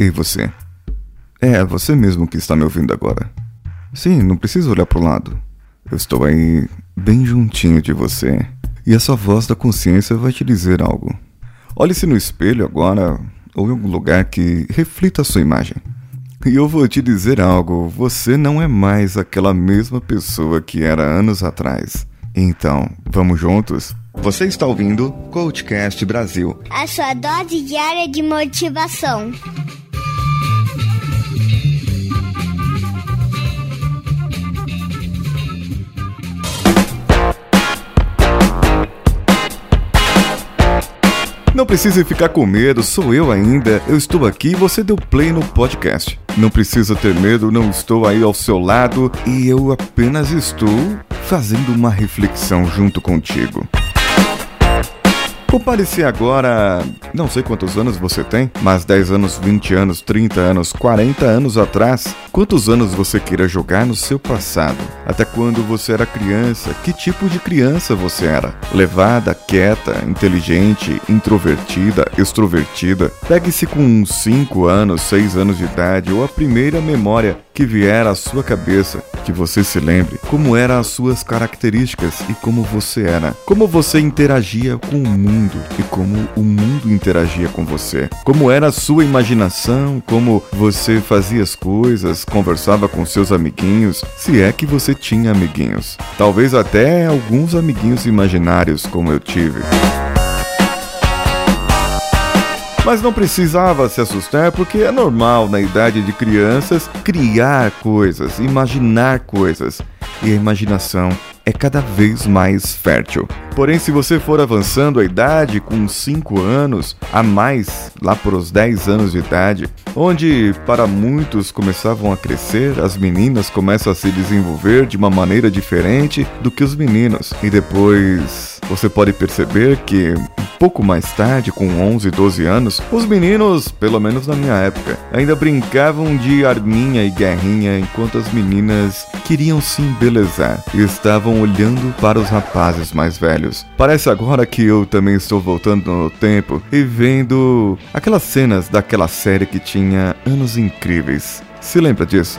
Ei, você. É, você mesmo que está me ouvindo agora. Sim, não precisa olhar pro lado. Eu estou aí, bem juntinho de você. E essa voz da consciência vai te dizer algo. Olhe-se no espelho agora, ou em algum lugar que reflita a sua imagem. E eu vou te dizer algo: você não é mais aquela mesma pessoa que era anos atrás. Então, vamos juntos? Você está ouvindo Coachcast Brasil a sua dose diária de motivação. Não precisa ficar com medo, sou eu ainda. Eu estou aqui e você deu play no podcast. Não precisa ter medo, não estou aí ao seu lado e eu apenas estou fazendo uma reflexão junto contigo. Compare-se agora, não sei quantos anos você tem, mas 10 anos, 20 anos, 30 anos, 40 anos atrás. Quantos anos você queira jogar no seu passado? Até quando você era criança? Que tipo de criança você era? Levada, quieta, inteligente, introvertida, extrovertida? Pegue-se com 5 anos, 6 anos de idade ou a primeira memória que vier à sua cabeça, que você se lembre como eram as suas características e como você era, como você interagia com o mundo e como o mundo interagia com você, como era a sua imaginação, como você fazia as coisas, conversava com seus amiguinhos, se é que você tinha amiguinhos, talvez até alguns amiguinhos imaginários como eu tive. Mas não precisava se assustar porque é normal na idade de crianças criar coisas, imaginar coisas. E a imaginação é cada vez mais fértil. Porém, se você for avançando a idade com 5 anos a mais, lá por os 10 anos de idade, onde para muitos começavam a crescer, as meninas começam a se desenvolver de uma maneira diferente do que os meninos. E depois você pode perceber que pouco mais tarde, com 11, 12 anos, os meninos, pelo menos na minha época, ainda brincavam de arminha e guerrinha enquanto as meninas queriam se embelezar e estavam olhando para os rapazes mais velhos. Parece agora que eu também estou voltando no tempo e vendo aquelas cenas daquela série que tinha anos incríveis. Se lembra disso?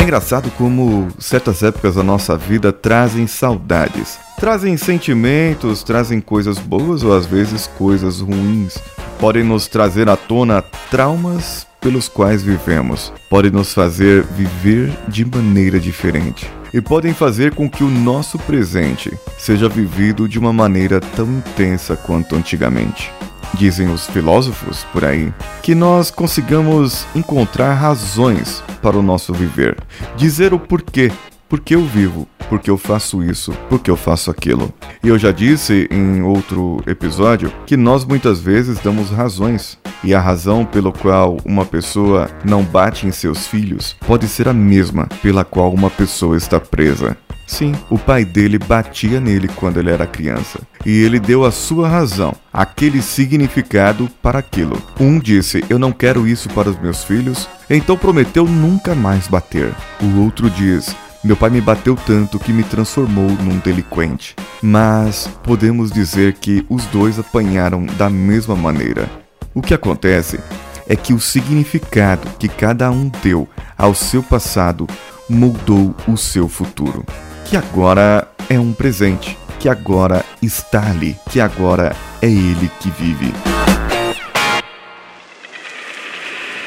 É engraçado como certas épocas da nossa vida trazem saudades, trazem sentimentos, trazem coisas boas ou às vezes coisas ruins. Podem nos trazer à tona traumas pelos quais vivemos, podem nos fazer viver de maneira diferente. E podem fazer com que o nosso presente seja vivido de uma maneira tão intensa quanto antigamente dizem os filósofos por aí, que nós consigamos encontrar razões para o nosso viver, dizer o porquê, porque eu vivo, porque eu faço isso, porque eu faço aquilo. E eu já disse em outro episódio que nós muitas vezes damos razões, e a razão pela qual uma pessoa não bate em seus filhos pode ser a mesma pela qual uma pessoa está presa. Sim, o pai dele batia nele quando ele era criança. E ele deu a sua razão, aquele significado para aquilo. Um disse: Eu não quero isso para os meus filhos, então prometeu nunca mais bater. O outro diz: meu pai me bateu tanto que me transformou num delinquente. Mas podemos dizer que os dois apanharam da mesma maneira. O que acontece é que o significado que cada um deu ao seu passado moldou o seu futuro que agora é um presente, que agora está ali, que agora é ele que vive.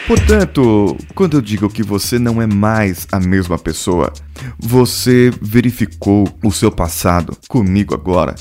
Portanto, quando eu digo que você não é mais a mesma pessoa, você verificou o seu passado comigo agora.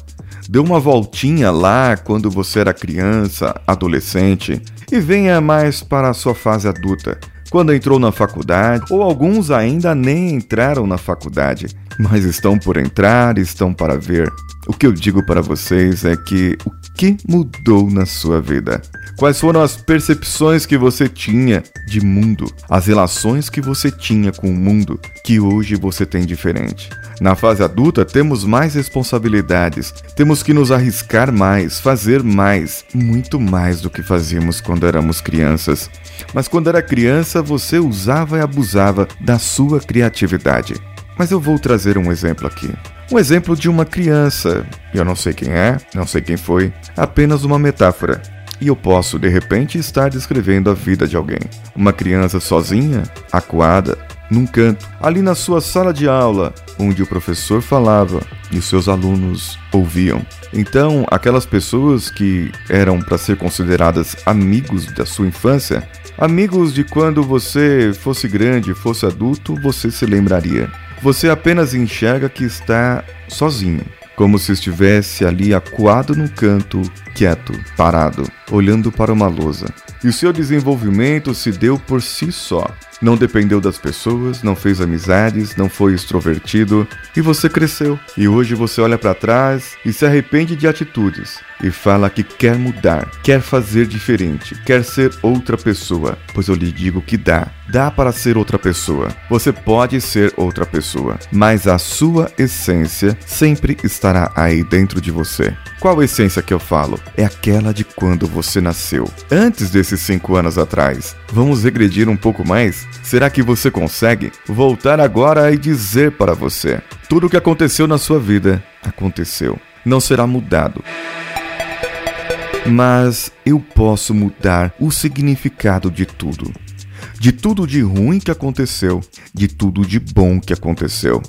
Deu uma voltinha lá quando você era criança, adolescente, e venha mais para a sua fase adulta quando entrou na faculdade, ou alguns ainda nem entraram na faculdade, mas estão por entrar, estão para ver. O que eu digo para vocês é que o que mudou na sua vida? Quais foram as percepções que você tinha de mundo, as relações que você tinha com o mundo que hoje você tem diferente? Na fase adulta, temos mais responsabilidades, temos que nos arriscar mais, fazer mais, muito mais do que fazíamos quando éramos crianças. Mas quando era criança, você usava e abusava da sua criatividade. Mas eu vou trazer um exemplo aqui. Um exemplo de uma criança. Eu não sei quem é, não sei quem foi, apenas uma metáfora. E eu posso, de repente, estar descrevendo a vida de alguém. Uma criança sozinha, acuada, num canto, ali na sua sala de aula, onde o professor falava e os seus alunos ouviam. Então, aquelas pessoas que eram para ser consideradas amigos da sua infância, amigos de quando você fosse grande, fosse adulto, você se lembraria. Você apenas enxerga que está sozinho, como se estivesse ali acuado num canto, quieto, parado, olhando para uma lousa. E o seu desenvolvimento se deu por si só. Não dependeu das pessoas, não fez amizades, não foi extrovertido e você cresceu. E hoje você olha para trás e se arrepende de atitudes e fala que quer mudar, quer fazer diferente, quer ser outra pessoa. Pois eu lhe digo que dá. Dá para ser outra pessoa. Você pode ser outra pessoa, mas a sua essência sempre estará aí dentro de você. Qual essência que eu falo? É aquela de quando você nasceu. Antes desses cinco anos atrás. Vamos regredir um pouco mais? Será que você consegue voltar agora e dizer para você: tudo o que aconteceu na sua vida aconteceu. Não será mudado. Mas eu posso mudar o significado de tudo. De tudo de ruim que aconteceu, de tudo de bom que aconteceu.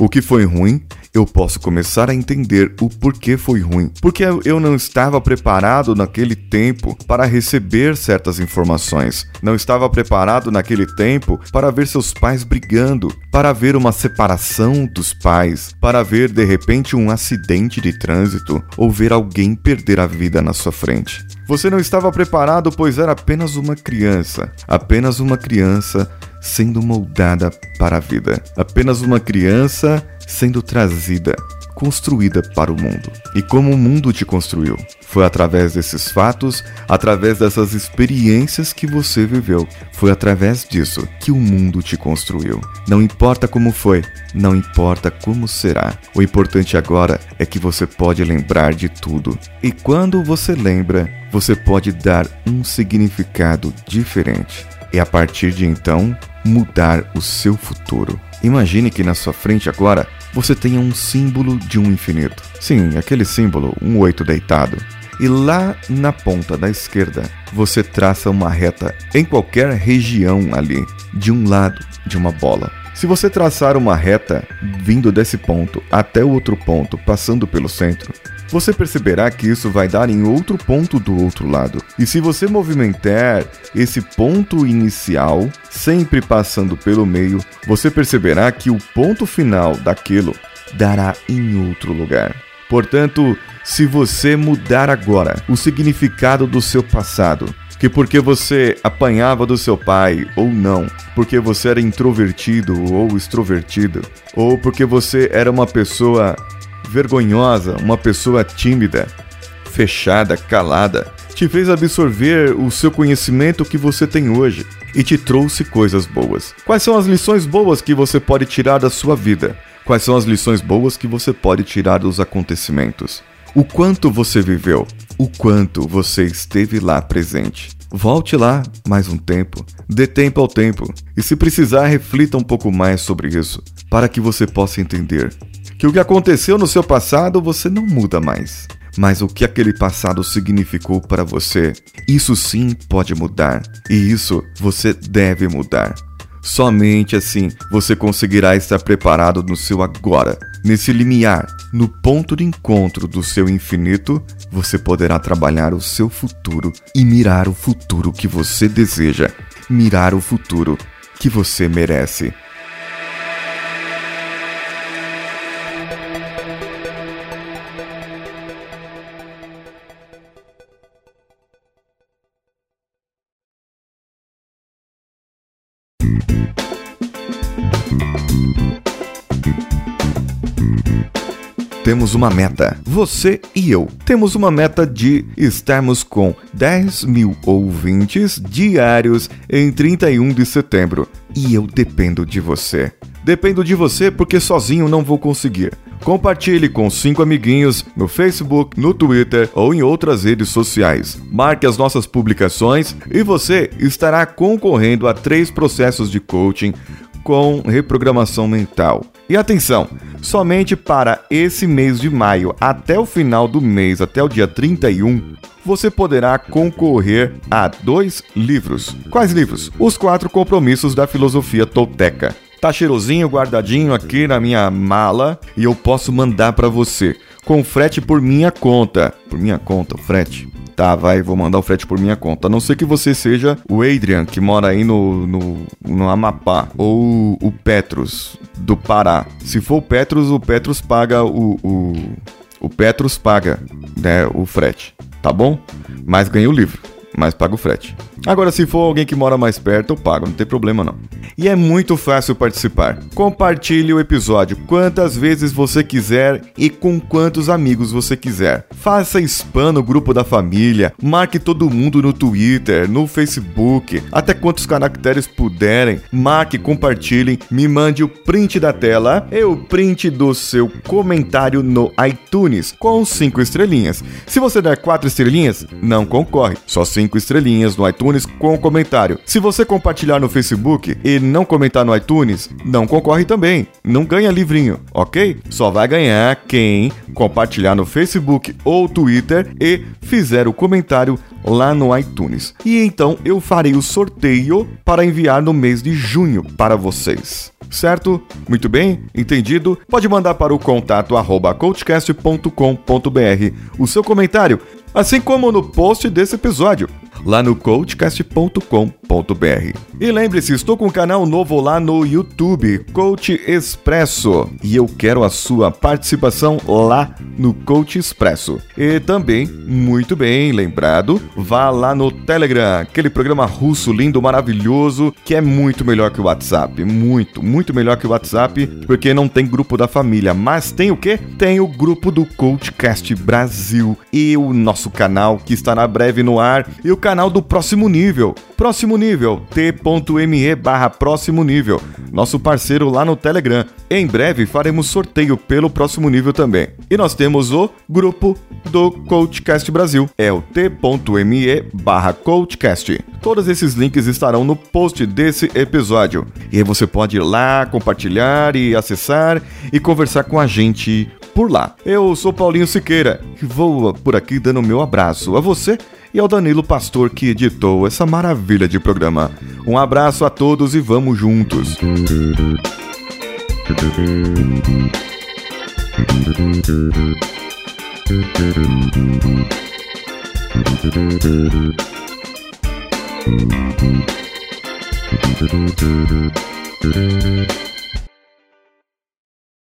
O que foi ruim eu posso começar a entender o porquê foi ruim. Porque eu não estava preparado naquele tempo para receber certas informações. Não estava preparado naquele tempo para ver seus pais brigando, para ver uma separação dos pais, para ver de repente um acidente de trânsito ou ver alguém perder a vida na sua frente. Você não estava preparado, pois era apenas uma criança, apenas uma criança sendo moldada para a vida, apenas uma criança sendo trazida, construída para o mundo. E como o mundo te construiu? Foi através desses fatos, através dessas experiências que você viveu. Foi através disso que o mundo te construiu. Não importa como foi, não importa como será. O importante agora é que você pode lembrar de tudo. E quando você lembra, você pode dar um significado diferente. E a partir de então, mudar o seu futuro. Imagine que na sua frente agora você tenha um símbolo de um infinito. Sim, aquele símbolo, um oito deitado. E lá na ponta da esquerda, você traça uma reta em qualquer região ali, de um lado de uma bola. Se você traçar uma reta vindo desse ponto até o outro ponto, passando pelo centro, você perceberá que isso vai dar em outro ponto do outro lado. E se você movimentar esse ponto inicial, sempre passando pelo meio, você perceberá que o ponto final daquilo dará em outro lugar. Portanto, se você mudar agora o significado do seu passado, que porque você apanhava do seu pai ou não, porque você era introvertido ou extrovertido, ou porque você era uma pessoa vergonhosa, uma pessoa tímida, fechada, calada, te fez absorver o seu conhecimento que você tem hoje e te trouxe coisas boas. Quais são as lições boas que você pode tirar da sua vida? Quais são as lições boas que você pode tirar dos acontecimentos? O quanto você viveu? O quanto você esteve lá presente? Volte lá mais um tempo, dê tempo ao tempo e, se precisar, reflita um pouco mais sobre isso, para que você possa entender que o que aconteceu no seu passado você não muda mais. Mas o que aquele passado significou para você, isso sim pode mudar. E isso você deve mudar. Somente assim você conseguirá estar preparado no seu agora, nesse limiar, no ponto de encontro do seu infinito, você poderá trabalhar o seu futuro e mirar o futuro que você deseja, mirar o futuro que você merece. Música temos uma meta. Você e eu temos uma meta de estarmos com 10 mil ouvintes diários em 31 de setembro. E eu dependo de você. Dependo de você porque sozinho não vou conseguir. Compartilhe com cinco amiguinhos no Facebook, no Twitter ou em outras redes sociais. Marque as nossas publicações e você estará concorrendo a três processos de coaching com reprogramação mental. E atenção, somente para esse mês de maio, até o final do mês, até o dia 31, você poderá concorrer a dois livros. Quais livros? Os quatro compromissos da filosofia tolteca. Tá cheirosinho, guardadinho aqui na minha mala e eu posso mandar para você com frete por minha conta. Por minha conta, frete. Tá, vai, vou mandar o frete por minha conta. A não ser que você seja o Adrian, que mora aí no, no, no Amapá, ou o Petros, do Pará. Se for o Petros, o Petros paga o, o, o Petros paga, né, o frete, tá bom? Mas ganha o livro, mas paga o frete. Agora, se for alguém que mora mais perto, eu pago, não tem problema não. E é muito fácil participar. Compartilhe o episódio quantas vezes você quiser e com quantos amigos você quiser. Faça spam no grupo da família, marque todo mundo no Twitter, no Facebook, até quantos caracteres puderem. Marque, compartilhem, me mande o print da tela e o print do seu comentário no iTunes com 5 estrelinhas. Se você der 4 estrelinhas, não concorre, só 5 estrelinhas no iTunes iTunes com comentário. Se você compartilhar no Facebook e não comentar no iTunes, não concorre também. Não ganha livrinho, ok? Só vai ganhar quem compartilhar no Facebook ou Twitter e fizer o comentário lá no iTunes. E então eu farei o sorteio para enviar no mês de junho para vocês. Certo? Muito bem? Entendido? Pode mandar para o contato arroba coachcast.com.br o seu comentário, assim como no post desse episódio lá no coachcast.com.br. E lembre-se, estou com um canal novo lá no YouTube, Coach Expresso, e eu quero a sua participação lá no Coach Expresso. E também, muito bem lembrado, vá lá no Telegram, aquele programa russo lindo, maravilhoso, que é muito melhor que o WhatsApp, muito, muito melhor que o WhatsApp, porque não tem grupo da família, mas tem o quê? Tem o grupo do Coachcast Brasil e o nosso canal que estará breve no ar e o canal do próximo nível. Próximo nível, t.me barra próximo nível, nosso parceiro lá no Telegram. Em breve faremos sorteio pelo próximo nível também. E nós temos o grupo do Coachcast Brasil, é o t.me barra Coachcast. Todos esses links estarão no post desse episódio. E aí você pode ir lá, compartilhar e acessar e conversar com a gente por lá. Eu sou Paulinho Siqueira e vou por aqui dando meu abraço a você e ao Danilo Pastor que editou essa maravilha de programa. Um abraço a todos e vamos juntos.